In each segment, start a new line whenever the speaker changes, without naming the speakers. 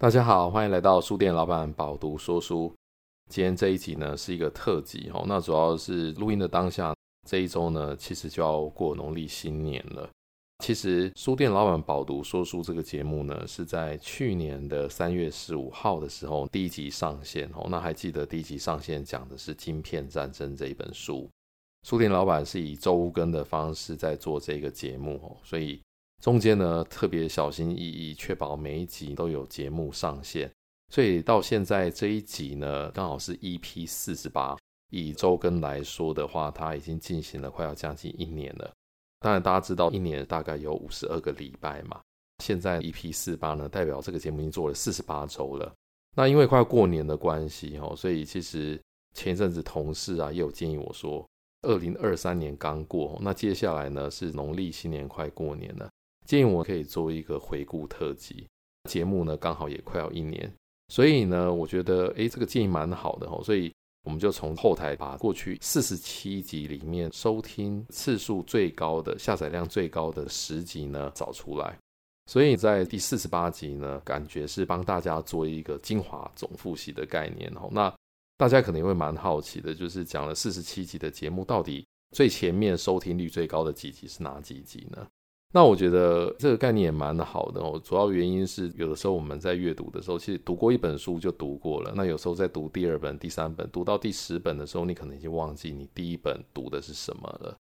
大家好，欢迎来到书店老板饱读说书。今天这一集呢是一个特辑哦，那主要是录音的当下，这一周呢其实就要过农历新年了。其实书店老板饱读说书这个节目呢是在去年的三月十五号的时候第一集上线哦，那还记得第一集上线讲的是《晶片战争》这一本书。书店老板是以周更的方式在做这个节目哦，所以中间呢特别小心翼翼，确保每一集都有节目上线。所以到现在这一集呢，刚好是 EP 四十八。以周更来说的话，它已经进行了快要将近一年了。当然大家知道，一年大概有五十二个礼拜嘛。现在 EP 四十八呢，代表这个节目已经做了四十八周了。那因为快要过年的关系哦，所以其实前一阵子同事啊也有建议我说。二零二三年刚过，那接下来呢是农历新年快过年了，建议我可以做一个回顾特辑。节目呢刚好也快要一年，所以呢我觉得诶这个建议蛮好的哦，所以我们就从后台把过去四十七集里面收听次数最高的、下载量最高的十集呢找出来，所以在第四十八集呢，感觉是帮大家做一个精华总复习的概念哦，那。大家可能会蛮好奇的，就是讲了四十七集的节目，到底最前面收听率最高的几集是哪几集呢？那我觉得这个概念也蛮好的哦。主要原因是有的时候我们在阅读的时候，其实读过一本书就读过了。那有时候在读第二本、第三本，读到第十本的时候，你可能已经忘记你第一本读的是什么了。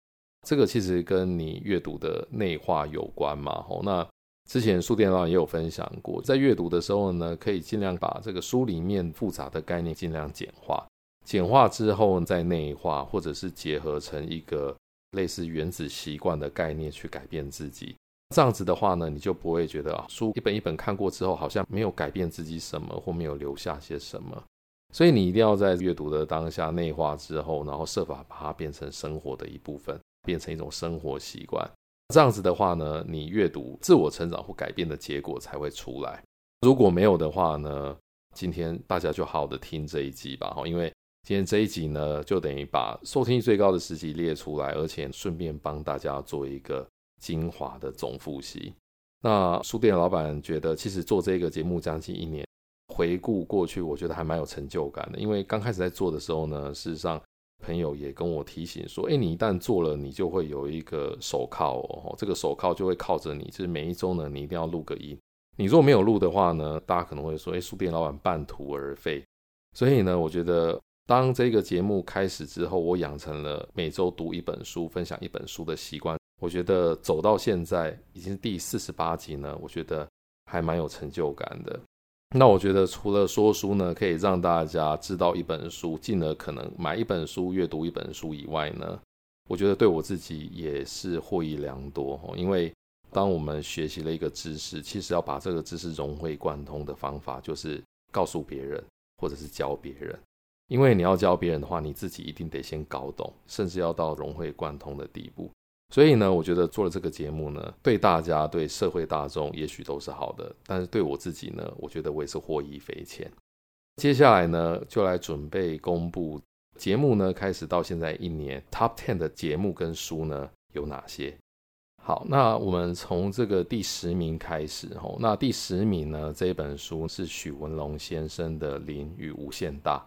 这个其实跟你阅读的内化有关嘛。吼，那。之前书店老板也有分享过，在阅读的时候呢，可以尽量把这个书里面复杂的概念尽量简化，简化之后再内化，或者是结合成一个类似原子习惯的概念去改变自己。这样子的话呢，你就不会觉得啊，书一本一本看过之后，好像没有改变自己什么，或没有留下些什么。所以你一定要在阅读的当下内化之后，然后设法把它变成生活的一部分，变成一种生活习惯。这样子的话呢，你阅读自我成长或改变的结果才会出来。如果没有的话呢，今天大家就好好的听这一集吧。因为今天这一集呢，就等于把收听率最高的十集列出来，而且顺便帮大家做一个精华的总复习。那书店老板觉得，其实做这个节目将近一年，回顾过去，我觉得还蛮有成就感的。因为刚开始在做的时候呢，事实上。朋友也跟我提醒说：“哎，你一旦做了，你就会有一个手铐哦，这个手铐就会靠着你，就是每一周呢，你一定要录个音。你如果没有录的话呢，大家可能会说：哎，书店老板半途而废。所以呢，我觉得当这个节目开始之后，我养成了每周读一本书、分享一本书的习惯。我觉得走到现在已经是第四十八集呢，我觉得还蛮有成就感的。”那我觉得除了说书呢，可以让大家知道一本书，尽了可能买一本书、阅读一本书以外呢，我觉得对我自己也是获益良多。因为当我们学习了一个知识，其实要把这个知识融会贯通的方法，就是告诉别人或者是教别人。因为你要教别人的话，你自己一定得先搞懂，甚至要到融会贯通的地步。所以呢，我觉得做了这个节目呢，对大家、对社会大众也许都是好的，但是对我自己呢，我觉得我也是获益匪浅。接下来呢，就来准备公布节目呢，开始到现在一年 Top Ten 的节目跟书呢有哪些？好，那我们从这个第十名开始哦。那第十名呢，这本书是许文龙先生的《零与无限大》。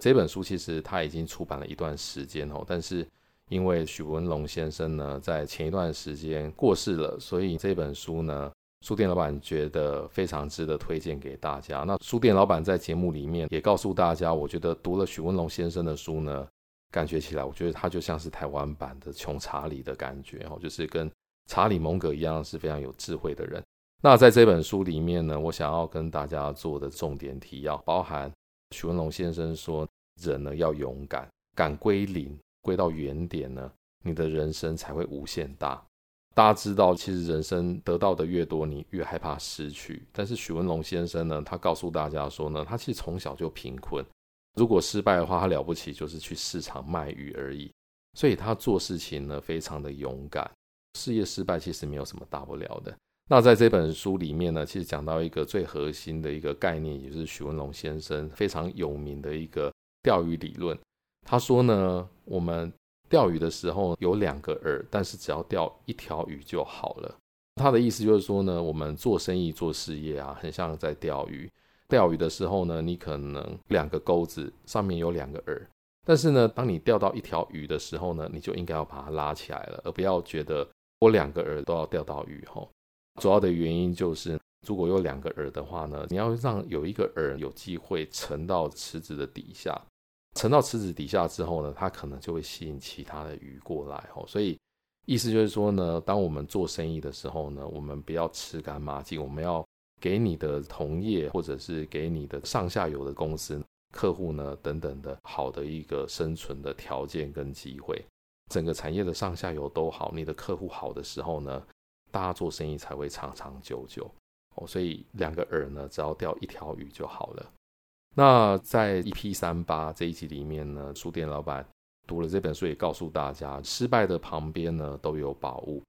这本书其实他已经出版了一段时间哦，但是。因为许文龙先生呢，在前一段时间过世了，所以这本书呢，书店老板觉得非常值得推荐给大家。那书店老板在节目里面也告诉大家，我觉得读了许文龙先生的书呢，感觉起来，我觉得他就像是台湾版的穷查理的感觉哦，就是跟查理蒙格一样是非常有智慧的人。那在这本书里面呢，我想要跟大家做的重点提要，包含许文龙先生说，人呢要勇敢，敢归零。归到原点呢，你的人生才会无限大。大家知道，其实人生得到的越多，你越害怕失去。但是许文龙先生呢，他告诉大家说呢，他其实从小就贫困。如果失败的话，他了不起就是去市场卖鱼而已。所以他做事情呢，非常的勇敢。事业失败其实没有什么大不了的。那在这本书里面呢，其实讲到一个最核心的一个概念，也是许文龙先生非常有名的一个钓鱼理论。他说呢，我们钓鱼的时候有两个饵，但是只要钓一条鱼就好了。他的意思就是说呢，我们做生意、做事业啊，很像在钓鱼。钓鱼的时候呢，你可能两个钩子上面有两个饵，但是呢，当你钓到一条鱼的时候呢，你就应该要把它拉起来了，而不要觉得我两个饵都要钓到鱼哈。主要的原因就是，如果有两个饵的话呢，你要让有一个饵有机会沉到池子的底下，沉到池子底下之后呢，它可能就会吸引其他的鱼过来哦。所以意思就是说呢，当我们做生意的时候呢，我们不要吃干抹净，我们要。给你的同业，或者是给你的上下游的公司、客户呢，等等的好的一个生存的条件跟机会，整个产业的上下游都好，你的客户好的时候呢，大家做生意才会长长久久哦。所以两个饵呢，只要钓一条鱼就好了。那在 EP 三八这一集里面呢，书店老板读了这本书，也告诉大家，失败的旁边呢都有宝物。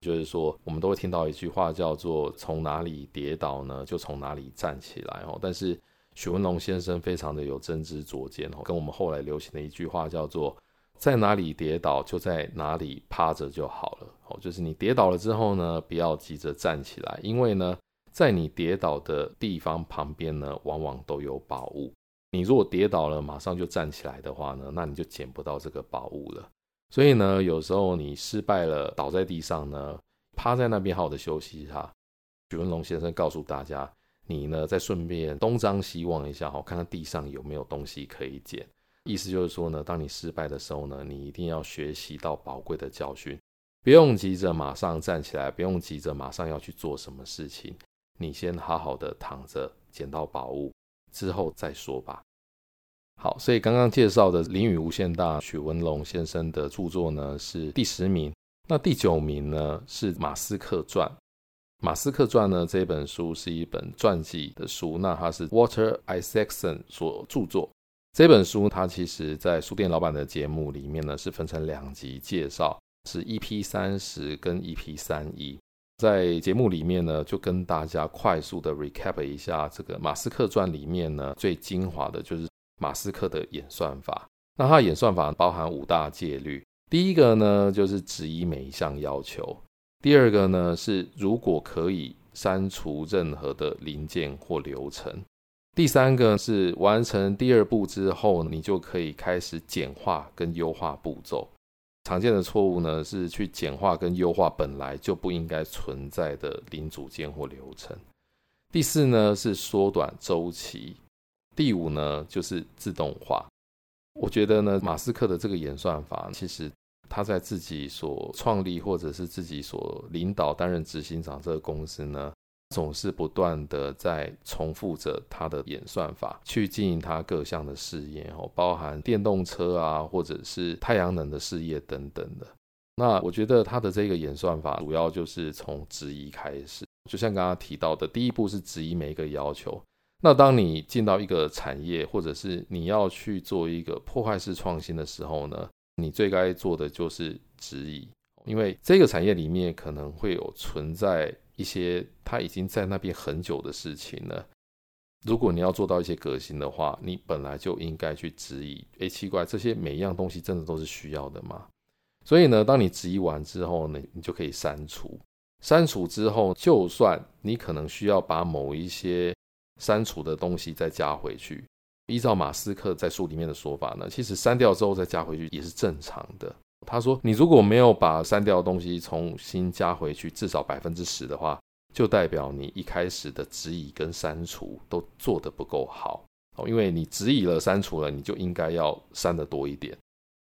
就是说，我们都会听到一句话，叫做“从哪里跌倒呢，就从哪里站起来”哦。但是许文龙先生非常的有真知灼见哦，跟我们后来流行的一句话叫做“在哪里跌倒，就在哪里趴着就好了”。哦，就是你跌倒了之后呢，不要急着站起来，因为呢，在你跌倒的地方旁边呢，往往都有宝物。你如果跌倒了，马上就站起来的话呢，那你就捡不到这个宝物了。所以呢，有时候你失败了，倒在地上呢，趴在那边好好的休息一下。许文龙先生告诉大家，你呢再顺便东张西望一下，好，看看地上有没有东西可以捡。意思就是说呢，当你失败的时候呢，你一定要学习到宝贵的教训，不用急着马上站起来，不用急着马上要去做什么事情，你先好好的躺着，捡到宝物之后再说吧。好，所以刚刚介绍的《林语无限大》许文龙先生的著作呢是第十名，那第九名呢是马斯克传。马斯克传呢这本书是一本传记的书，那它是 Water Isaacson 所著作。这本书它其实在书店老板的节目里面呢是分成两集介绍，是 EP 三十跟 EP 三一。在节目里面呢就跟大家快速的 recap 一下这个马斯克传里面呢最精华的就是。马斯克的演算法，那他演算法包含五大戒律。第一个呢，就是质疑每一项要求；第二个呢，是如果可以删除任何的零件或流程；第三个是完成第二步之后，你就可以开始简化跟优化步骤。常见的错误呢，是去简化跟优化本来就不应该存在的零组件或流程。第四呢，是缩短周期。第五呢，就是自动化。我觉得呢，马斯克的这个演算法，其实他在自己所创立或者是自己所领导担任执行长这个公司呢，总是不断的在重复着他的演算法去经营他各项的事业哦，包含电动车啊，或者是太阳能的事业等等的。那我觉得他的这个演算法主要就是从质疑开始，就像刚刚提到的，第一步是质疑每一个要求。那当你进到一个产业，或者是你要去做一个破坏式创新的时候呢，你最该做的就是质疑，因为这个产业里面可能会有存在一些他已经在那边很久的事情了。如果你要做到一些革新的话，你本来就应该去质疑。诶，奇怪，这些每一样东西真的都是需要的吗？所以呢，当你质疑完之后呢，你就可以删除。删除之后，就算你可能需要把某一些删除的东西再加回去，依照马斯克在书里面的说法呢，其实删掉之后再加回去也是正常的。他说，你如果没有把删掉的东西重新加回去，至少百分之十的话，就代表你一开始的质疑跟删除都做得不够好哦。因为你质疑了、删除了，你就应该要删得多一点。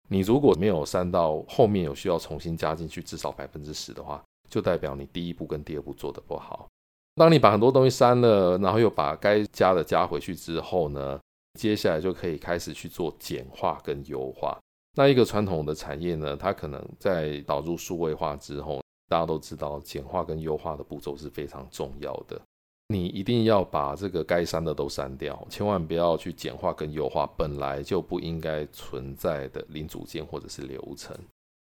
你如果没有删到后面有需要重新加进去，至少百分之十的话，就代表你第一步跟第二步做得不好。当你把很多东西删了，然后又把该加的加回去之后呢，接下来就可以开始去做简化跟优化。那一个传统的产业呢，它可能在导入数位化之后，大家都知道简化跟优化的步骤是非常重要的。你一定要把这个该删的都删掉，千万不要去简化跟优化本来就不应该存在的零组件或者是流程。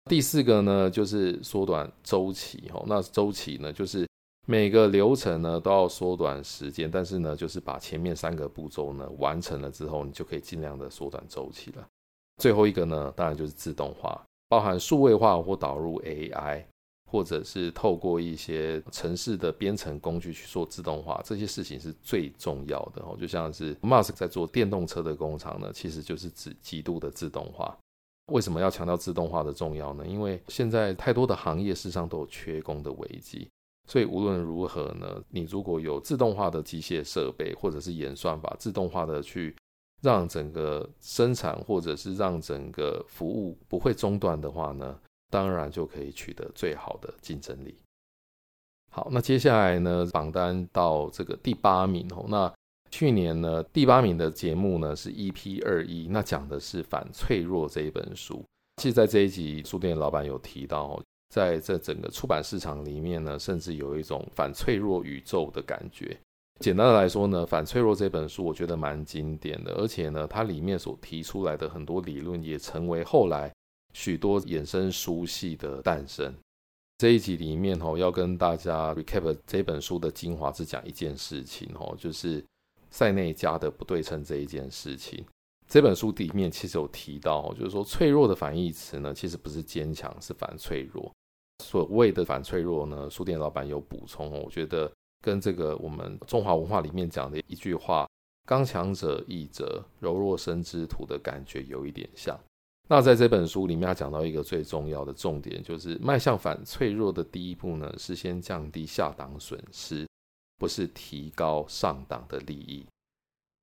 第四个呢，就是缩短周期。那周期呢，就是。每个流程呢都要缩短时间，但是呢，就是把前面三个步骤呢完成了之后，你就可以尽量的缩短周期了。最后一个呢，当然就是自动化，包含数位化或导入 AI。或者是透过一些程式的编程工具去做自动化，这些事情是最重要的哦。就像是 Musk 在做电动车的工厂呢，其实就是指极度的自动化。为什么要强调自动化的重要呢？因为现在太多的行业事实上都有缺工的危机，所以无论如何呢，你如果有自动化的机械设备或者是演算法，自动化的去让整个生产或者是让整个服务不会中断的话呢，当然就可以取得最好的竞争力。好，那接下来呢，榜单到这个第八名哦，那。去年呢，第八名的节目呢是 EP 二一，那讲的是《反脆弱》这一本书。其实，在这一集书店老板有提到，在这整个出版市场里面呢，甚至有一种反脆弱宇宙的感觉。简单的来说呢，《反脆弱》这本书我觉得蛮经典的，而且呢，它里面所提出来的很多理论也成为后来许多衍生书系的诞生。这一集里面哦，要跟大家 recap 这本书的精华，是讲一件事情哦，就是。塞内加的不对称这一件事情，这本书里面其实有提到，就是说脆弱的反义词呢，其实不是坚强，是反脆弱。所谓的反脆弱呢，书店老板有补充，我觉得跟这个我们中华文化里面讲的一句话“刚强者易折，柔弱生之土”的感觉有一点像。那在这本书里面，他讲到一个最重要的重点，就是迈向反脆弱的第一步呢，是先降低下档损失。不是提高上档的利益。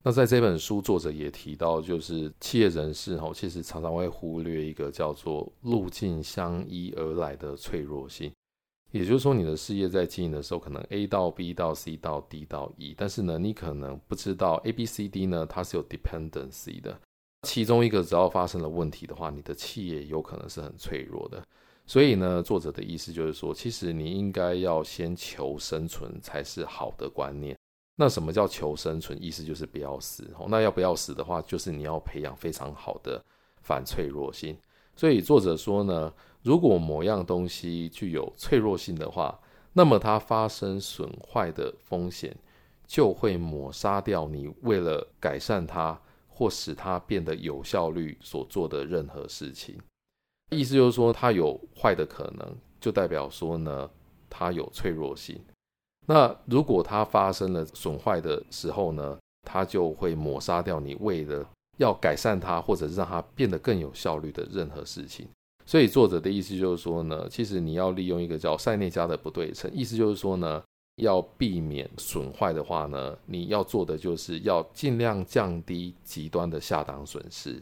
那在这本书，作者也提到，就是企业人士哈，其实常常会忽略一个叫做路径相依而来的脆弱性。也就是说，你的事业在经营的时候，可能 A 到 B 到 C 到 D 到 E，但是呢，你可能不知道 A、B、C、D 呢，它是有 dependency 的。其中一个只要发生了问题的话，你的企业有可能是很脆弱的。所以呢，作者的意思就是说，其实你应该要先求生存才是好的观念。那什么叫求生存？意思就是不要死。那要不要死的话，就是你要培养非常好的反脆弱性。所以作者说呢，如果某样东西具有脆弱性的话，那么它发生损坏的风险就会抹杀掉你为了改善它或使它变得有效率所做的任何事情。意思就是说，它有坏的可能，就代表说呢，它有脆弱性。那如果它发生了损坏的时候呢，它就会抹杀掉你为了要改善它，或者是让它变得更有效率的任何事情。所以作者的意思就是说呢，其实你要利用一个叫塞内加的不对称，意思就是说呢，要避免损坏的话呢，你要做的就是要尽量降低极端的下档损失。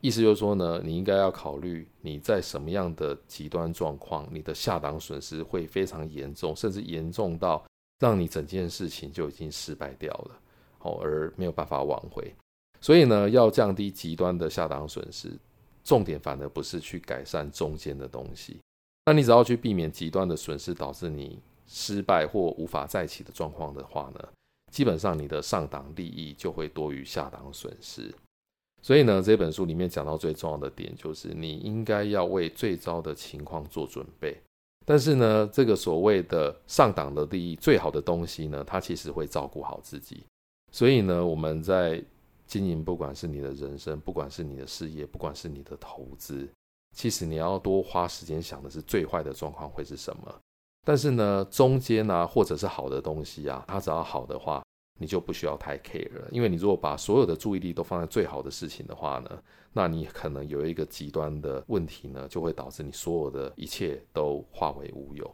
意思就是说呢，你应该要考虑你在什么样的极端状况，你的下档损失会非常严重，甚至严重到让你整件事情就已经失败掉了，哦，而没有办法挽回。所以呢，要降低极端的下档损失，重点反而不是去改善中间的东西。那你只要去避免极端的损失导致你失败或无法再起的状况的话呢，基本上你的上档利益就会多于下档损失。所以呢，这本书里面讲到最重要的点就是，你应该要为最糟的情况做准备。但是呢，这个所谓的上档的利益，最好的东西呢，它其实会照顾好自己。所以呢，我们在经营，不管是你的人生，不管是你的事业，不管是你的投资，其实你要多花时间想的是最坏的状况会是什么。但是呢，中间啊，或者是好的东西啊，它只要好的话。你就不需要太 care 了，因为你如果把所有的注意力都放在最好的事情的话呢，那你可能有一个极端的问题呢，就会导致你所有的一切都化为乌有。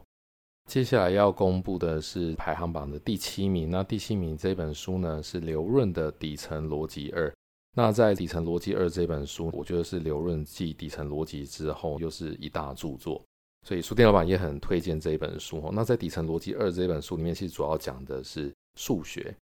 接下来要公布的是排行榜的第七名，那第七名这本书呢是刘润的《底层逻辑二》。那在《底层逻辑二》这本书，我觉得是刘润继《底层逻辑》之后又是一大著作，所以书店老板也很推荐这本书。那在《底层逻辑二》这本书里面，其实主要讲的是数学。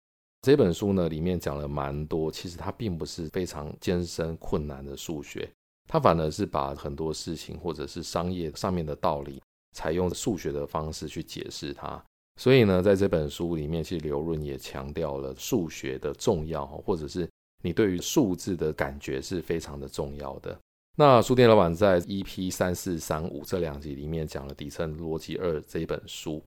这本书呢，里面讲了蛮多，其实它并不是非常艰深困难的数学，它反而是把很多事情或者是商业上面的道理，采用数学的方式去解释它。所以呢，在这本书里面，其实刘润也强调了数学的重要，或者是你对于数字的感觉是非常的重要的。那书店老板在 EP 三四三五这两集里面讲了《底层逻辑二》这本书。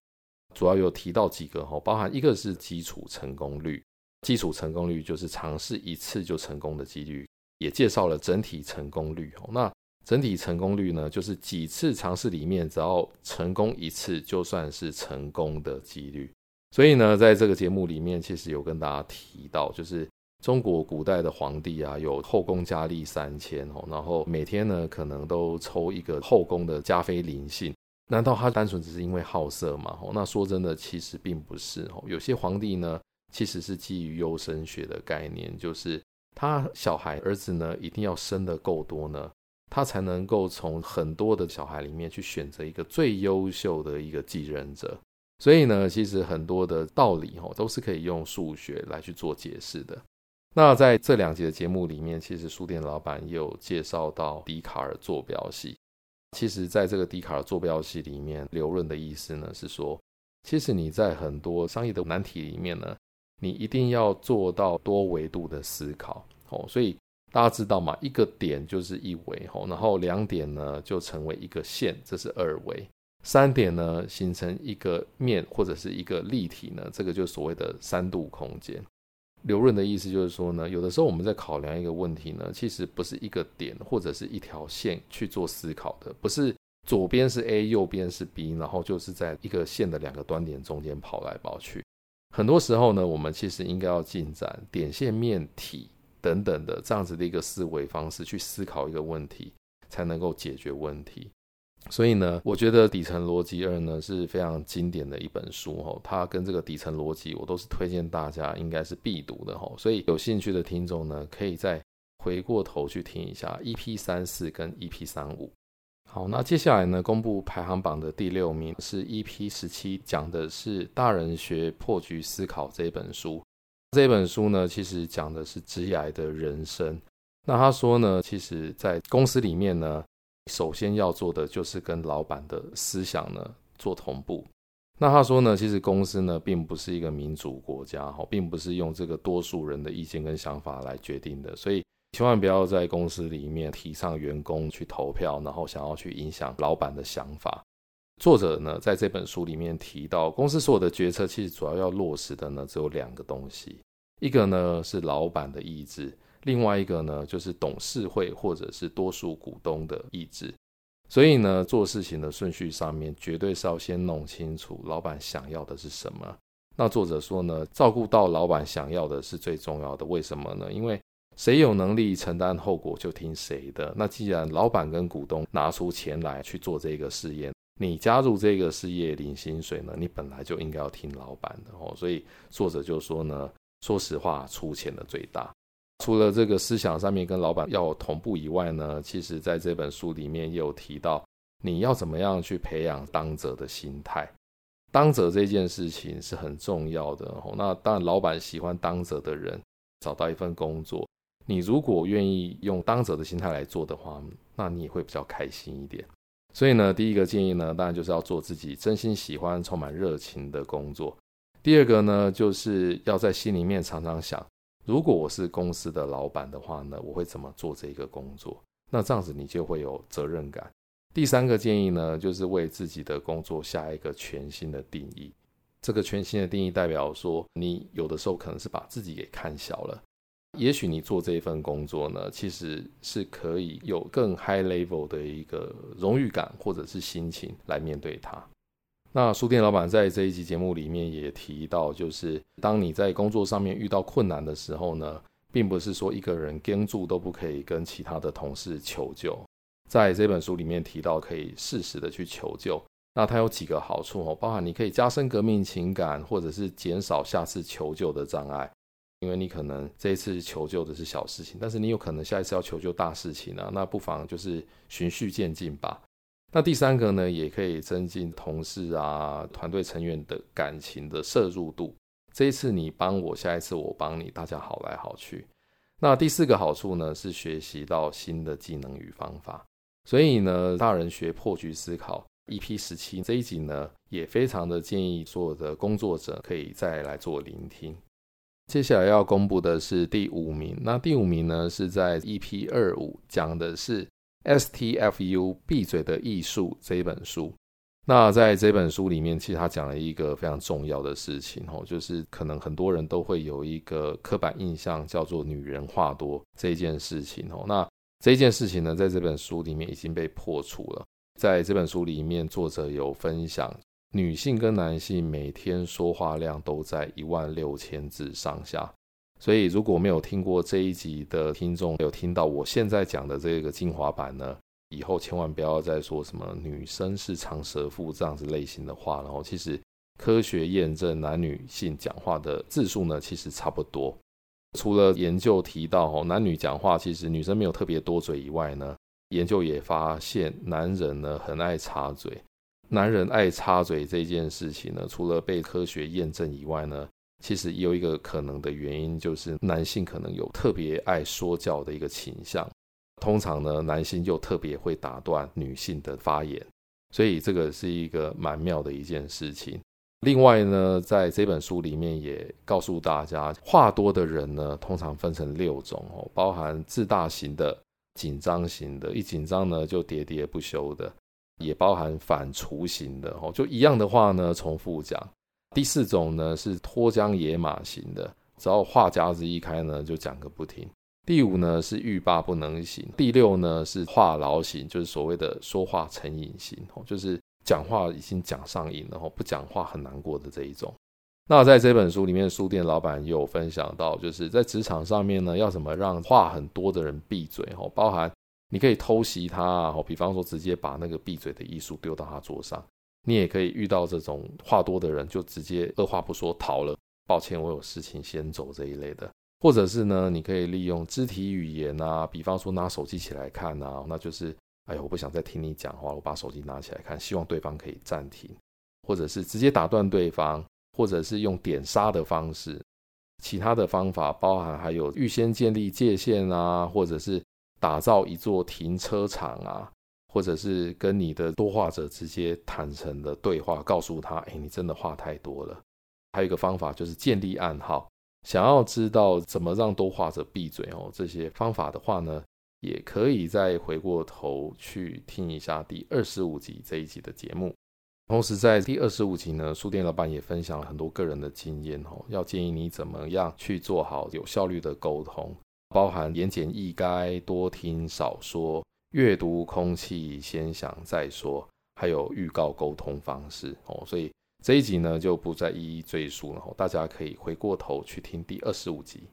主要有提到几个哈，包含一个是基础成功率，基础成功率就是尝试一次就成功的几率，也介绍了整体成功率。那整体成功率呢，就是几次尝试里面，只要成功一次，就算是成功的几率。所以呢，在这个节目里面，其实有跟大家提到，就是中国古代的皇帝啊，有后宫佳丽三千哦，然后每天呢，可能都抽一个后宫的嘉妃临幸。难道他单纯只是因为好色吗？那说真的，其实并不是哦。有些皇帝呢，其实是基于优生学的概念，就是他小孩儿子呢，一定要生得够多呢，他才能够从很多的小孩里面去选择一个最优秀的一个继任者。所以呢，其实很多的道理哈都是可以用数学来去做解释的。那在这两集的节目里面，其实书店老板也有介绍到笛卡尔坐标系。其实，在这个笛卡尔坐标系里面，刘润的意思呢是说，其实你在很多商业的难题里面呢，你一定要做到多维度的思考哦。所以大家知道嘛，一个点就是一维哦，然后两点呢就成为一个线，这是二维；三点呢形成一个面或者是一个立体呢，这个就是所谓的三度空间。刘润的意思就是说呢，有的时候我们在考量一个问题呢，其实不是一个点或者是一条线去做思考的，不是左边是 A，右边是 B，然后就是在一个线的两个端点中间跑来跑去。很多时候呢，我们其实应该要进展点、线、面、体等等的这样子的一个思维方式去思考一个问题，才能够解决问题。所以呢，我觉得《底层逻辑二》呢是非常经典的一本书哦，它跟这个底层逻辑，我都是推荐大家应该是必读的哦。所以有兴趣的听众呢，可以再回过头去听一下 EP 三四跟 EP 三五。好，那接下来呢，公布排行榜的第六名是 EP 十七，讲的是《大人学破局思考》这本书。这本书呢，其实讲的是职涯的人生。那他说呢，其实在公司里面呢。首先要做的就是跟老板的思想呢做同步。那他说呢，其实公司呢并不是一个民主国家哈，并不是用这个多数人的意见跟想法来决定的，所以千万不要在公司里面提倡员工去投票，然后想要去影响老板的想法。作者呢在这本书里面提到，公司所有的决策其实主要要落实的呢只有两个东西，一个呢是老板的意志。另外一个呢，就是董事会或者是多数股东的意志，所以呢，做事情的顺序上面，绝对是要先弄清楚老板想要的是什么。那作者说呢，照顾到老板想要的是最重要的。为什么呢？因为谁有能力承担后果，就听谁的。那既然老板跟股东拿出钱来去做这个事业，你加入这个事业领薪水呢，你本来就应该要听老板的哦。所以作者就说呢，说实话，出钱的最大。除了这个思想上面跟老板要同步以外呢，其实在这本书里面也有提到，你要怎么样去培养当者的心态。当者这件事情是很重要的。那当然，老板喜欢当者的人，找到一份工作，你如果愿意用当者的心态来做的话，那你也会比较开心一点。所以呢，第一个建议呢，当然就是要做自己真心喜欢、充满热情的工作。第二个呢，就是要在心里面常常想。如果我是公司的老板的话呢，我会怎么做这一个工作？那这样子你就会有责任感。第三个建议呢，就是为自己的工作下一个全新的定义。这个全新的定义代表说，你有的时候可能是把自己给看小了。也许你做这一份工作呢，其实是可以有更 high level 的一个荣誉感或者是心情来面对它。那书店老板在这一集节目里面也提到，就是当你在工作上面遇到困难的时候呢，并不是说一个人跟住都不可以跟其他的同事求救。在这本书里面提到，可以适时的去求救。那它有几个好处哦，包含你可以加深革命情感，或者是减少下次求救的障碍。因为你可能这一次求救的是小事情，但是你有可能下一次要求救大事情啊，那不妨就是循序渐进吧。那第三个呢，也可以增进同事啊、团队成员的感情的摄入度。这一次你帮我，下一次我帮你，大家好来好去。那第四个好处呢，是学习到新的技能与方法。所以呢，大人学破局思考 EP 十七这一集呢，也非常的建议所有的工作者可以再来做聆听。接下来要公布的是第五名，那第五名呢是在 EP 二五讲的是。STFU 闭嘴的艺术这一本书，那在这本书里面，其实他讲了一个非常重要的事情哦，就是可能很多人都会有一个刻板印象，叫做女人话多这件事情哦。那这件事情呢，在这本书里面已经被破除了。在这本书里面，作者有分享，女性跟男性每天说话量都在一万六千字上下。所以，如果没有听过这一集的听众，有听到我现在讲的这个精华版呢，以后千万不要再说什么女生是长舌妇这样子类型的话。然后，其实科学验证男女性讲话的字数呢，其实差不多。除了研究提到，男女讲话其实女生没有特别多嘴以外呢，研究也发现男人呢很爱插嘴。男人爱插嘴这件事情呢，除了被科学验证以外呢，其实也有一个可能的原因，就是男性可能有特别爱说教的一个倾向。通常呢，男性又特别会打断女性的发言，所以这个是一个蛮妙的一件事情。另外呢，在这本书里面也告诉大家，话多的人呢，通常分成六种哦，包含自大型的、紧张型的，一紧张呢就喋喋不休的，也包含反刍型的哦，就一样的话呢重复讲。第四种呢是脱缰野马型的，只要话匣子一开呢，就讲个不停。第五呢是欲罢不能型。第六呢是话痨型，就是所谓的说话成瘾型，就是讲话已经讲上瘾了，不讲话很难过的这一种。那在这本书里面，书店老板也有分享到，就是在职场上面呢，要怎么让话很多的人闭嘴，包含你可以偷袭他，比方说直接把那个闭嘴的艺术丢到他桌上。你也可以遇到这种话多的人，就直接二话不说逃了。抱歉，我有事情先走这一类的，或者是呢，你可以利用肢体语言啊，比方说拿手机起来看啊，那就是哎呀，我不想再听你讲话，我把手机拿起来看，希望对方可以暂停，或者是直接打断对方，或者是用点杀的方式。其他的方法包含还有预先建立界限啊，或者是打造一座停车场啊。或者是跟你的多话者直接坦诚的对话，告诉他：“哎，你真的话太多了。”还有一个方法就是建立暗号。想要知道怎么让多话者闭嘴哦，这些方法的话呢，也可以再回过头去听一下第二十五集这一集的节目。同时，在第二十五集呢，书店老板也分享了很多个人的经验哦，要建议你怎么样去做好有效率的沟通，包含言简意赅、多听少说。阅读空气，先想再说，还有预告沟通方式哦，所以这一集呢就不再一一赘述了，大家可以回过头去听第二十五集。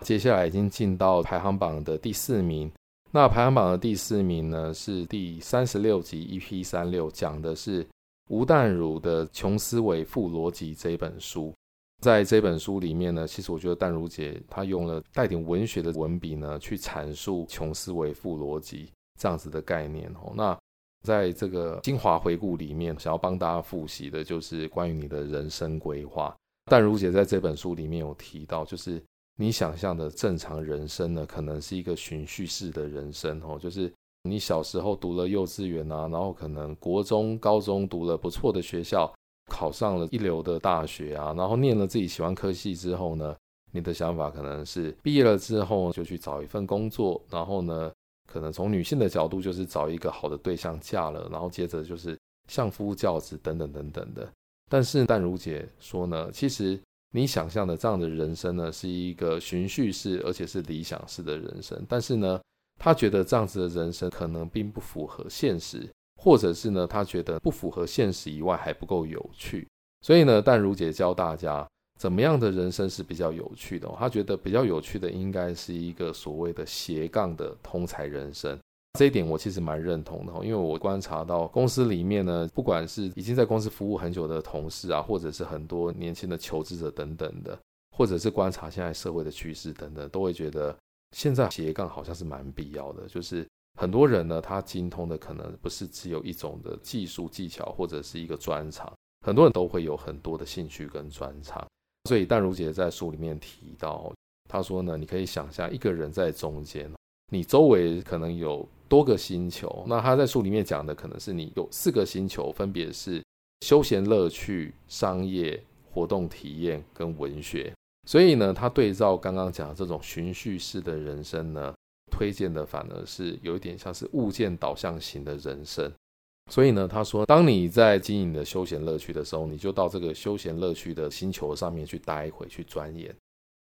接下来已经进到排行榜的第四名，那排行榜的第四名呢是第三十六集 EP 三六，讲的是吴淡如的《穷思维富逻辑》这本书。在这本书里面呢，其实我觉得淡如姐她用了带点文学的文笔呢，去阐述穷思维、富逻辑这样子的概念哦。那在这个精华回顾里面，想要帮大家复习的就是关于你的人生规划。淡如姐在这本书里面有提到，就是你想象的正常人生呢，可能是一个循序式的人生哦，就是你小时候读了幼稚园啊，然后可能国中、高中读了不错的学校。考上了一流的大学啊，然后念了自己喜欢科系之后呢，你的想法可能是毕业了之后就去找一份工作，然后呢，可能从女性的角度就是找一个好的对象嫁了，然后接着就是相夫教子等等等等的。但是淡如姐说呢，其实你想象的这样的人生呢，是一个循序式而且是理想式的人生，但是呢，她觉得这样子的人生可能并不符合现实。或者是呢，他觉得不符合现实以外还不够有趣，所以呢，淡如姐教大家怎么样的人生是比较有趣的。他觉得比较有趣的应该是一个所谓的斜杠的通才人生，这一点我其实蛮认同的。因为我观察到公司里面呢，不管是已经在公司服务很久的同事啊，或者是很多年轻的求职者等等的，或者是观察现在社会的趋势等等，都会觉得现在斜杠好像是蛮必要的，就是。很多人呢，他精通的可能不是只有一种的技术技巧或者是一个专长，很多人都会有很多的兴趣跟专长。所以淡如姐在书里面提到，她说呢，你可以想象一个人在中间，你周围可能有多个星球。那他在书里面讲的可能是你有四个星球，分别是休闲乐趣、商业活动体验跟文学。所以呢，他对照刚刚讲的这种循序式的人生呢。推荐的反而是有一点像是物件导向型的人生，所以呢，他说，当你在经营的休闲乐趣的时候，你就到这个休闲乐趣的星球上面去待一会，去钻研。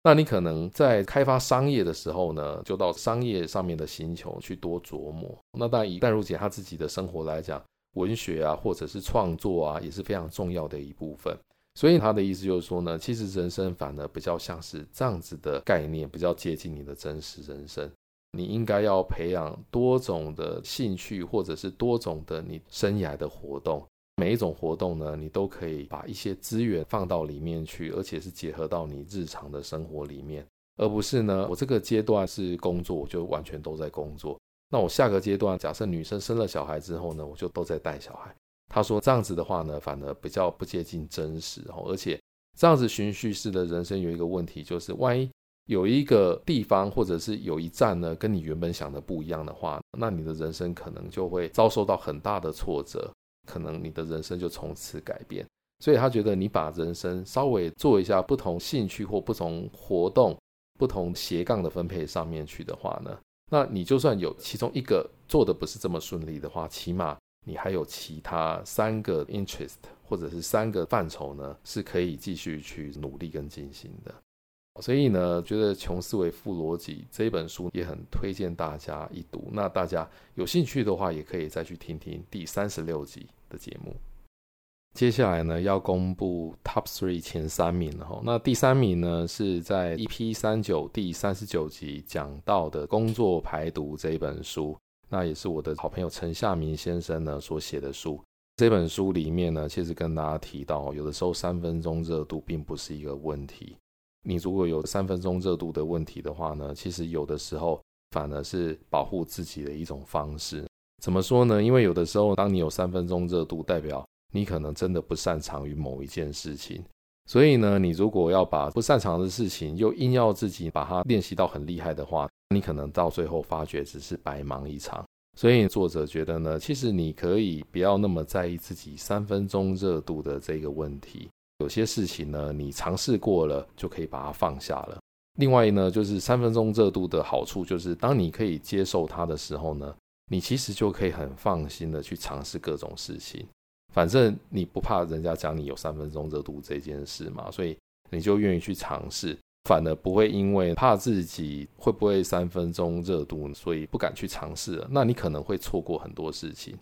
那你可能在开发商业的时候呢，就到商业上面的星球去多琢磨。那当然，以淡如姐她自己的生活来讲，文学啊，或者是创作啊，也是非常重要的一部分。所以她的意思就是说呢，其实人生反而比较像是这样子的概念，比较接近你的真实人生。你应该要培养多种的兴趣，或者是多种的你生涯的活动。每一种活动呢，你都可以把一些资源放到里面去，而且是结合到你日常的生活里面，而不是呢，我这个阶段是工作，我就完全都在工作。那我下个阶段，假设女生生了小孩之后呢，我就都在带小孩。他说这样子的话呢，反而比较不接近真实哦，而且这样子循序式的人生有一个问题，就是万一有一个地方或者是有一站呢，跟你原本想的不一样的话，那你的人生可能就会遭受到很大的挫折。可能你的人生就从此改变，所以他觉得你把人生稍微做一下不同兴趣或不同活动、不同斜杠的分配上面去的话呢，那你就算有其中一个做的不是这么顺利的话，起码你还有其他三个 interest 或者是三个范畴呢，是可以继续去努力跟进行的。所以呢，觉得《穷思维富逻辑》这本书也很推荐大家一读。那大家有兴趣的话，也可以再去听听第三十六集的节目。接下来呢，要公布 Top Three 前三名了哈。那第三名呢，是在 EP 三九第三十九集讲到的《工作排毒》这一本书。那也是我的好朋友陈夏明先生呢所写的书。这本书里面呢，其实跟大家提到，有的时候三分钟热度并不是一个问题。你如果有三分钟热度的问题的话呢，其实有的时候反而是保护自己的一种方式。怎么说呢？因为有的时候，当你有三分钟热度，代表你可能真的不擅长于某一件事情。所以呢，你如果要把不擅长的事情又硬要自己把它练习到很厉害的话，你可能到最后发觉只是白忙一场。所以作者觉得呢，其实你可以不要那么在意自己三分钟热度的这个问题。有些事情呢，你尝试过了就可以把它放下了。另外呢，就是三分钟热度的好处，就是当你可以接受它的时候呢，你其实就可以很放心的去尝试各种事情。反正你不怕人家讲你有三分钟热度这件事嘛，所以你就愿意去尝试，反而不会因为怕自己会不会三分钟热度，所以不敢去尝试了。那你可能会错过很多事情。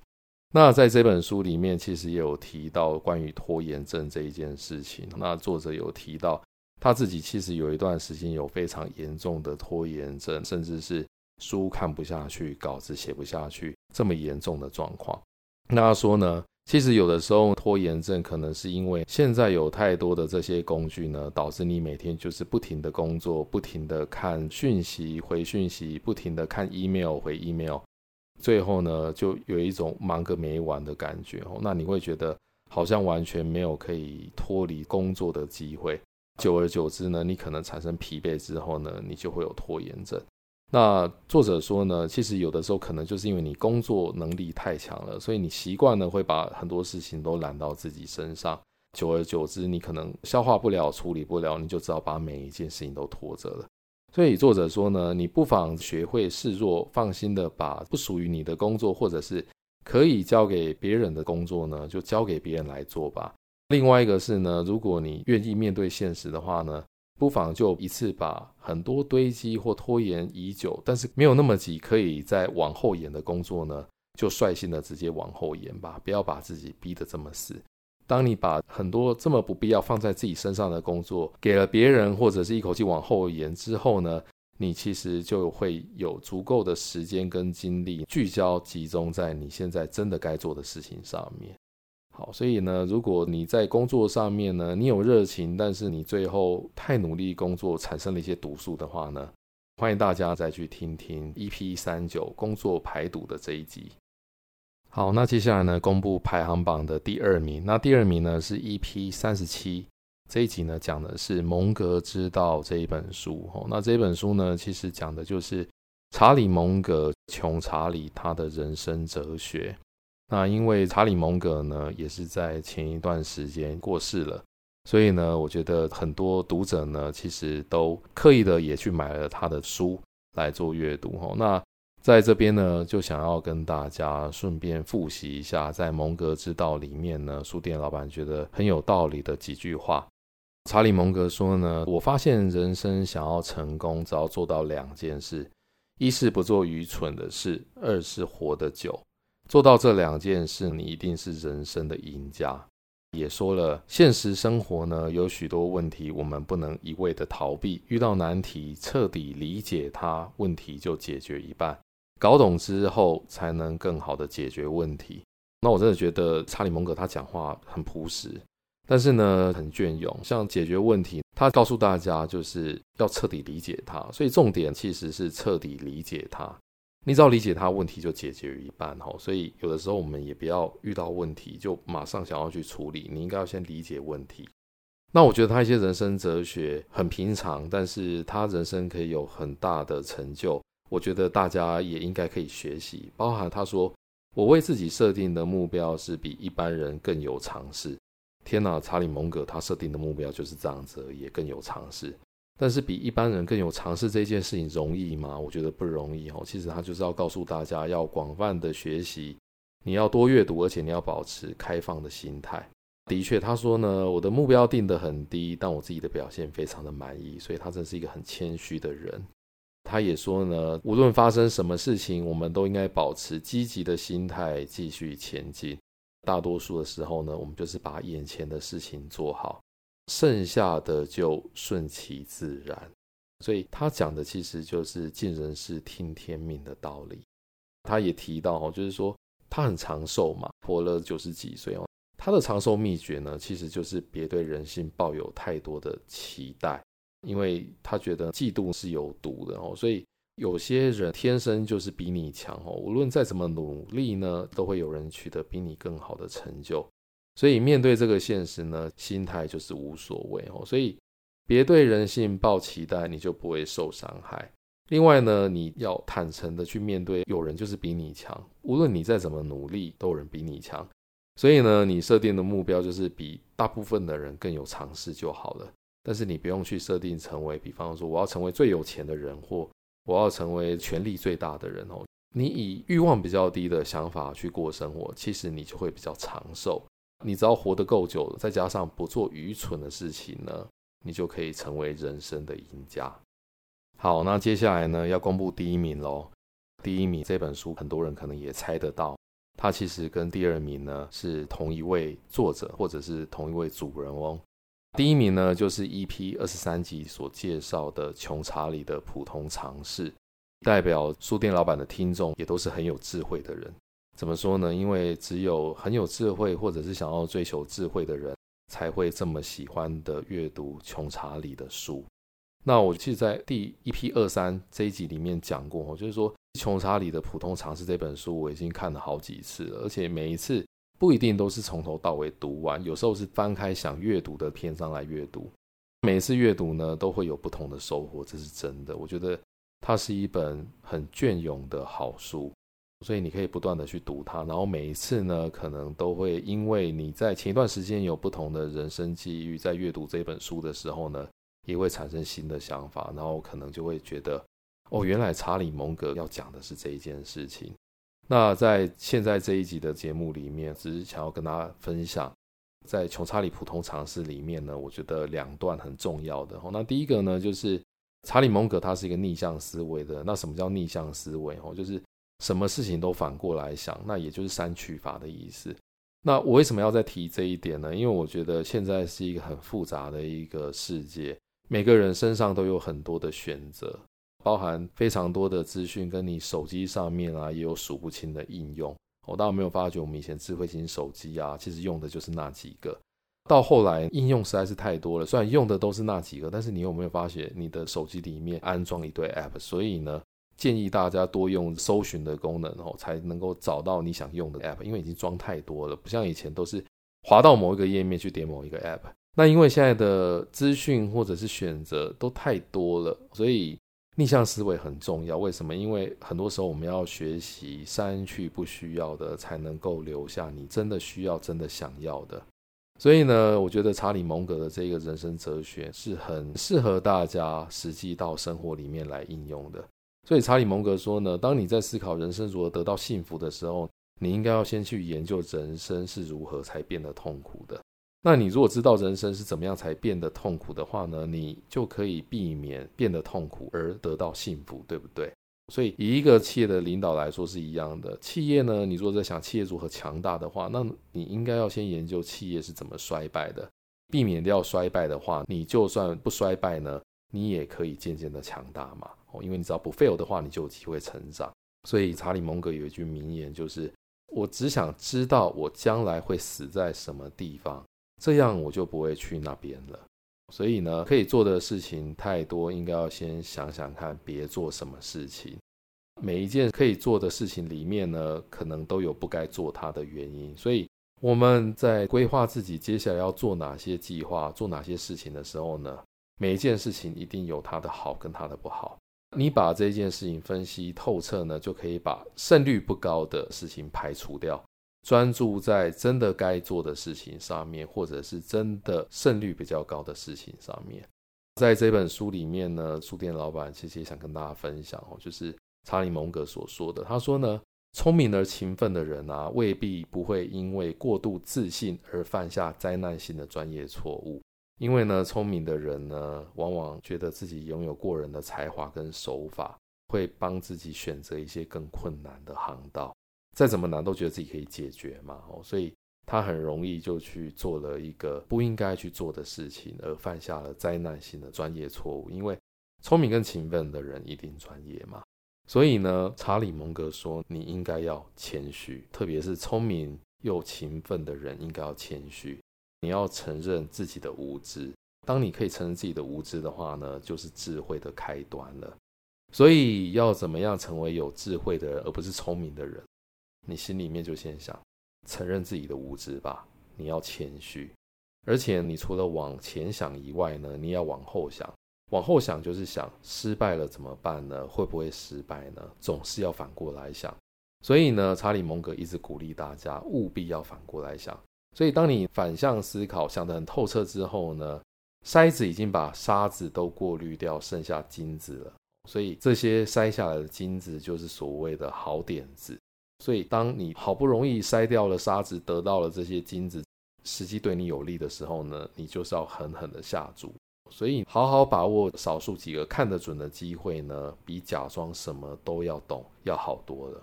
那在这本书里面，其实也有提到关于拖延症这一件事情。那作者有提到他自己其实有一段时间有非常严重的拖延症，甚至是书看不下去、稿子写不下去这么严重的状况。那他说呢，其实有的时候拖延症可能是因为现在有太多的这些工具呢，导致你每天就是不停的工作、不停的看讯息、回讯息、不停的看 email、回 email。最后呢，就有一种忙个没完的感觉哦。那你会觉得好像完全没有可以脱离工作的机会。久而久之呢，你可能产生疲惫之后呢，你就会有拖延症。那作者说呢，其实有的时候可能就是因为你工作能力太强了，所以你习惯了会把很多事情都揽到自己身上。久而久之，你可能消化不了、处理不了，你就只好把每一件事情都拖着了。所以作者说呢，你不妨学会示弱，放心的把不属于你的工作，或者是可以交给别人的工作呢，就交给别人来做吧。另外一个是呢，如果你愿意面对现实的话呢，不妨就一次把很多堆积或拖延已久，但是没有那么急，可以再往后延的工作呢，就率性的直接往后延吧，不要把自己逼得这么死。当你把很多这么不必要放在自己身上的工作给了别人，或者是一口气往后延之后呢，你其实就会有足够的时间跟精力聚焦集中在你现在真的该做的事情上面。好，所以呢，如果你在工作上面呢，你有热情，但是你最后太努力工作产生了一些毒素的话呢，欢迎大家再去听听 EP 三九工作排毒的这一集。好，那接下来呢，公布排行榜的第二名。那第二名呢是 EP 三十七，这一集呢讲的是《蒙格之道》这一本书。哦，那这本书呢，其实讲的就是查理·蒙格，穷查理他的人生哲学。那因为查理·蒙格呢，也是在前一段时间过世了，所以呢，我觉得很多读者呢，其实都刻意的也去买了他的书来做阅读。哦，那。在这边呢，就想要跟大家顺便复习一下，在《蒙格之道》里面呢，书店老板觉得很有道理的几句话。查理蒙格说呢，我发现人生想要成功，只要做到两件事：一是不做愚蠢的事，二是活得久。做到这两件事，你一定是人生的赢家。也说了，现实生活呢，有许多问题，我们不能一味的逃避。遇到难题，彻底理解它，问题就解决一半。搞懂之后，才能更好的解决问题。那我真的觉得查理蒙格他讲话很朴实。但是呢，很隽永。像解决问题，他告诉大家就是要彻底理解它，所以重点其实是彻底理解它。你只要理解它，问题就解决一半哈。所以有的时候我们也不要遇到问题就马上想要去处理，你应该要先理解问题。那我觉得他一些人生哲学很平常，但是他人生可以有很大的成就。我觉得大家也应该可以学习，包含他说：“我为自己设定的目标是比一般人更有尝试。”天哪，查理蒙格他设定的目标就是这样子，也更有尝试。但是比一般人更有尝试这件事情容易吗？我觉得不容易哦。其实他就是要告诉大家，要广泛的学习，你要多阅读，而且你要保持开放的心态。的确，他说呢，我的目标定得很低，但我自己的表现非常的满意，所以他真是一个很谦虚的人。他也说呢，无论发生什么事情，我们都应该保持积极的心态，继续前进。大多数的时候呢，我们就是把眼前的事情做好，剩下的就顺其自然。所以他讲的其实就是尽人事听天命的道理。他也提到哦，就是说他很长寿嘛，活了九十几岁哦。他的长寿秘诀呢，其实就是别对人性抱有太多的期待，因为他觉得嫉妒是有毒的哦，所以。有些人天生就是比你强哦，无论再怎么努力呢，都会有人取得比你更好的成就。所以面对这个现实呢，心态就是无所谓哦。所以别对人性抱期待，你就不会受伤害。另外呢，你要坦诚的去面对，有人就是比你强，无论你再怎么努力，都有人比你强。所以呢，你设定的目标就是比大部分的人更有尝试就好了。但是你不用去设定成为，比方说我要成为最有钱的人或。我要成为权力最大的人哦。你以欲望比较低的想法去过生活，其实你就会比较长寿。你只要活得够久了，再加上不做愚蠢的事情呢，你就可以成为人生的赢家。好，那接下来呢，要公布第一名喽。第一名这本书很多人可能也猜得到，它其实跟第二名呢是同一位作者，或者是同一位主人翁。第一名呢，就是 EP 二十三集所介绍的穷查理的普通常识，代表书店老板的听众也都是很有智慧的人。怎么说呢？因为只有很有智慧，或者是想要追求智慧的人，才会这么喜欢的阅读穷查理的书。那我其实，在第 EP 二三这一集里面讲过，就是说穷查理的普通常识这本书，我已经看了好几次了，而且每一次。不一定都是从头到尾读完，有时候是翻开想阅读的篇章来阅读。每一次阅读呢，都会有不同的收获，这是真的。我觉得它是一本很隽永的好书，所以你可以不断的去读它。然后每一次呢，可能都会因为你在前一段时间有不同的人生际遇，在阅读这本书的时候呢，也会产生新的想法，然后可能就会觉得，哦，原来查理蒙格要讲的是这一件事情。那在现在这一集的节目里面，只是想要跟大家分享，在穷查理普通常识里面呢，我觉得两段很重要的。那第一个呢，就是查理蒙格他是一个逆向思维的。那什么叫逆向思维？哦，就是什么事情都反过来想，那也就是三取法的意思。那我为什么要再提这一点呢？因为我觉得现在是一个很复杂的一个世界，每个人身上都有很多的选择。包含非常多的资讯，跟你手机上面啊也有数不清的应用。我当然没有发觉，我们以前智慧型手机啊，其实用的就是那几个。到后来应用实在是太多了，虽然用的都是那几个，但是你有没有发现你的手机里面安装一堆 App？所以呢，建议大家多用搜寻的功能哦，才能够找到你想用的 App。因为已经装太多了，不像以前都是滑到某一个页面去点某一个 App。那因为现在的资讯或者是选择都太多了，所以。逆向思维很重要，为什么？因为很多时候我们要学习删去不需要的，才能够留下你真的需要、真的想要的。所以呢，我觉得查理蒙格的这个人生哲学是很适合大家实际到生活里面来应用的。所以查理蒙格说呢，当你在思考人生如何得到幸福的时候，你应该要先去研究人生是如何才变得痛苦的。那你如果知道人生是怎么样才变得痛苦的话呢，你就可以避免变得痛苦而得到幸福，对不对？所以以一个企业的领导来说是一样的。企业呢，你如果在想企业如何强大的话，那你应该要先研究企业是怎么衰败的，避免掉衰败的话，你就算不衰败呢，你也可以渐渐的强大嘛。哦，因为你只要不 fail 的话，你就有机会成长。所以查理蒙格有一句名言，就是我只想知道我将来会死在什么地方。这样我就不会去那边了。所以呢，可以做的事情太多，应该要先想想看，别做什么事情。每一件可以做的事情里面呢，可能都有不该做它的原因。所以我们在规划自己接下来要做哪些计划、做哪些事情的时候呢，每一件事情一定有它的好跟它的不好。你把这件事情分析透彻呢，就可以把胜率不高的事情排除掉。专注在真的该做的事情上面，或者是真的胜率比较高的事情上面。在这本书里面呢，书店老板其实也想跟大家分享哦，就是查理蒙格所说的。他说呢，聪明而勤奋的人啊，未必不会因为过度自信而犯下灾难性的专业错误。因为呢，聪明的人呢，往往觉得自己拥有过人的才华跟手法，会帮自己选择一些更困难的航道。再怎么难都觉得自己可以解决嘛，哦，所以他很容易就去做了一个不应该去做的事情，而犯下了灾难性的专业错误。因为聪明跟勤奋的人一定专业嘛，所以呢，查理蒙格说，你应该要谦虚，特别是聪明又勤奋的人应该要谦虚，你要承认自己的无知。当你可以承认自己的无知的话呢，就是智慧的开端了。所以要怎么样成为有智慧的人，而不是聪明的人？你心里面就先想，承认自己的无知吧。你要谦虚，而且你除了往前想以外呢，你要往后想。往后想就是想失败了怎么办呢？会不会失败呢？总是要反过来想。所以呢，查理蒙格一直鼓励大家务必要反过来想。所以当你反向思考，想得很透彻之后呢，筛子已经把沙子都过滤掉，剩下金子了。所以这些筛下来的金子就是所谓的好点子。所以，当你好不容易筛掉了沙子，得到了这些金子，时机对你有利的时候呢，你就是要狠狠的下注。所以，好好把握少数几个看得准的机会呢，比假装什么都要懂要好多了。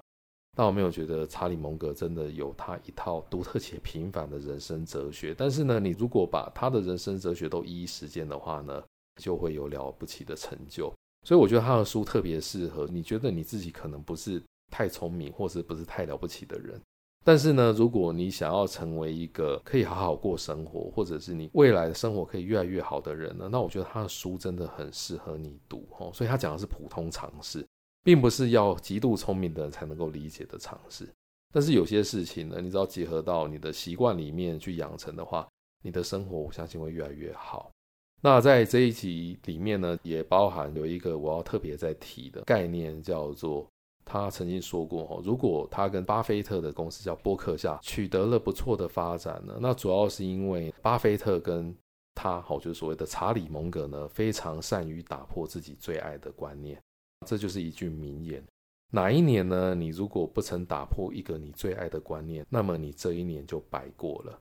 但我没有觉得查理蒙格真的有他一套独特且平凡的人生哲学。但是呢，你如果把他的人生哲学都一一实践的话呢，就会有了不起的成就。所以，我觉得他的书特别适合你觉得你自己可能不是。太聪明或是不是太了不起的人，但是呢，如果你想要成为一个可以好好过生活，或者是你未来的生活可以越来越好的人呢，那我觉得他的书真的很适合你读哦。所以他讲的是普通常识，并不是要极度聪明的人才能够理解的常识。但是有些事情呢，你只要结合到你的习惯里面去养成的话，你的生活我相信会越来越好。那在这一集里面呢，也包含有一个我要特别再提的概念，叫做。他曾经说过，如果他跟巴菲特的公司叫波克夏取得了不错的发展呢，那主要是因为巴菲特跟他，好，就是所谓的查理蒙格呢，非常善于打破自己最爱的观念。这就是一句名言。哪一年呢？你如果不曾打破一个你最爱的观念，那么你这一年就白过了。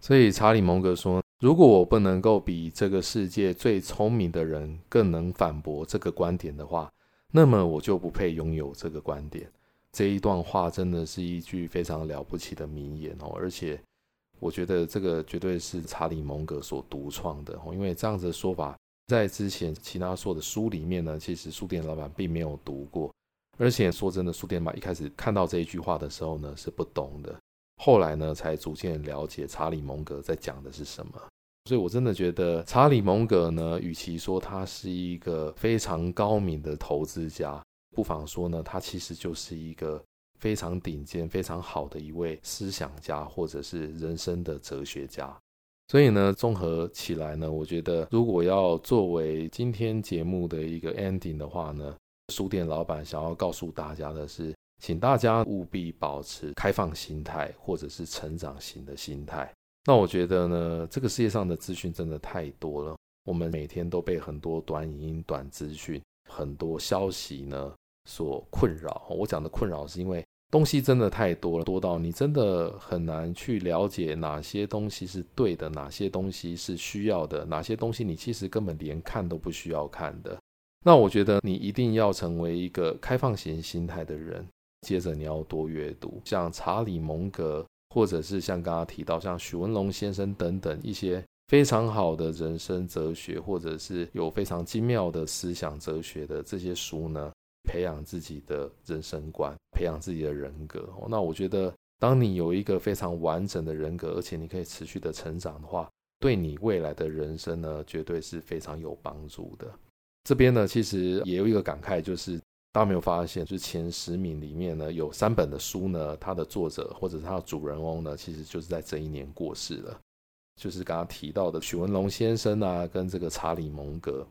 所以查理蒙格说，如果我不能够比这个世界最聪明的人更能反驳这个观点的话，那么我就不配拥有这个观点。这一段话真的是一句非常了不起的名言哦，而且我觉得这个绝对是查理蒙格所独创的哦，因为这样子的说法在之前其他说的书里面呢，其实书店老板并没有读过。而且说真的，书店老板一开始看到这一句话的时候呢，是不懂的，后来呢才逐渐了解查理蒙格在讲的是什么。所以，我真的觉得查理蒙格呢，与其说他是一个非常高明的投资家，不妨说呢，他其实就是一个非常顶尖、非常好的一位思想家，或者是人生的哲学家。所以呢，综合起来呢，我觉得如果要作为今天节目的一个 ending 的话呢，书店老板想要告诉大家的是，请大家务必保持开放心态，或者是成长型的心态。那我觉得呢，这个世界上的资讯真的太多了，我们每天都被很多短影音、短资讯、很多消息呢所困扰。我讲的困扰是因为东西真的太多了，多到你真的很难去了解哪些东西是对的，哪些东西是需要的，哪些东西你其实根本连看都不需要看的。那我觉得你一定要成为一个开放型心态的人，接着你要多阅读，像查理蒙格，或者是像刚刚提到像许文龙先生等等一些非常好的人生哲学，或者是有非常精妙的思想哲学的这些书呢。培养自己的人生观，培养自己的人格。那我觉得，当你有一个非常完整的人格，而且你可以持续的成长的话，对你未来的人生呢，绝对是非常有帮助的。这边呢，其实也有一个感慨，就是大家没有发现，就是前十名里面呢，有三本的书呢，它的作者或者是它的主人翁呢，其实就是在这一年过世了。就是刚刚提到的许文龙先生啊，跟这个查理蒙格，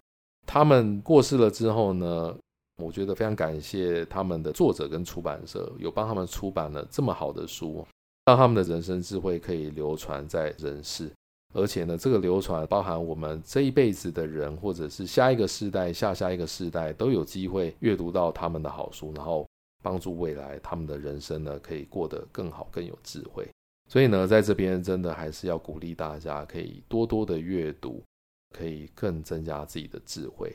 他们过世了之后呢，我觉得非常感谢他们的作者跟出版社有帮他们出版了这么好的书，让他们的人生智慧可以流传在人世。而且呢，这个流传包含我们这一辈子的人，或者是下一个世代、下下一个世代都有机会阅读到他们的好书，然后帮助未来他们的人生呢可以过得更好、更有智慧。所以呢，在这边真的还是要鼓励大家可以多多的阅读，可以更增加自己的智慧。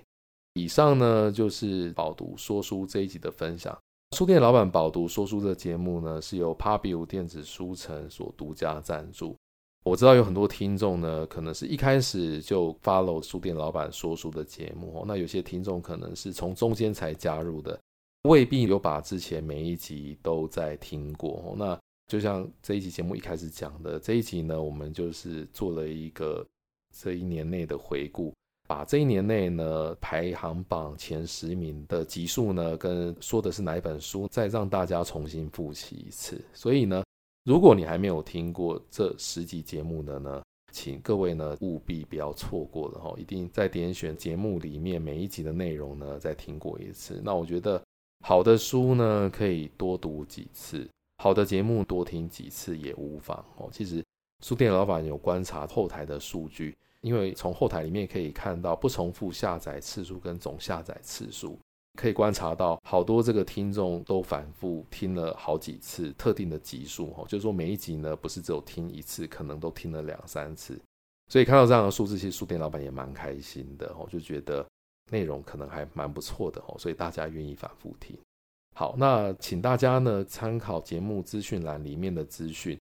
以上呢就是饱读说书这一集的分享。书店老板饱读说书的节目呢是由 Pubu 电子书城所独家赞助。我知道有很多听众呢，可能是一开始就 follow 书店老板说书的节目，那有些听众可能是从中间才加入的，未必有把之前每一集都在听过。那就像这一集节目一开始讲的，这一集呢，我们就是做了一个这一年内的回顾。把这一年内呢排行榜前十名的集数呢，跟说的是哪一本书，再让大家重新复习一次。所以呢，如果你还没有听过这十集节目的呢，请各位呢务必不要错过了哈，一定在点选节目里面每一集的内容呢再听过一次。那我觉得好的书呢可以多读几次，好的节目多听几次也无妨哦。其实书店老板有观察后台的数据。因为从后台里面可以看到不重复下载次数跟总下载次数，可以观察到好多这个听众都反复听了好几次特定的集数，就是说每一集呢不是只有听一次，可能都听了两三次，所以看到这样的数字，其实书店老板也蛮开心的，就觉得内容可能还蛮不错的，所以大家愿意反复听。好，那请大家呢参考节目资讯栏里面的资讯。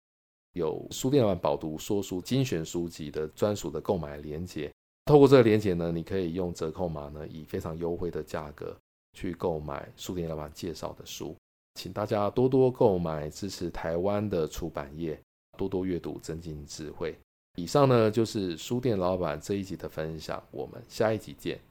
有书店老板饱读说书精选书籍的专属的购买连接，透过这个连接呢，你可以用折扣码呢，以非常优惠的价格去购买书店老板介绍的书，请大家多多购买，支持台湾的出版业，多多阅读，增进智慧。以上呢就是书店老板这一集的分享，我们下一集见。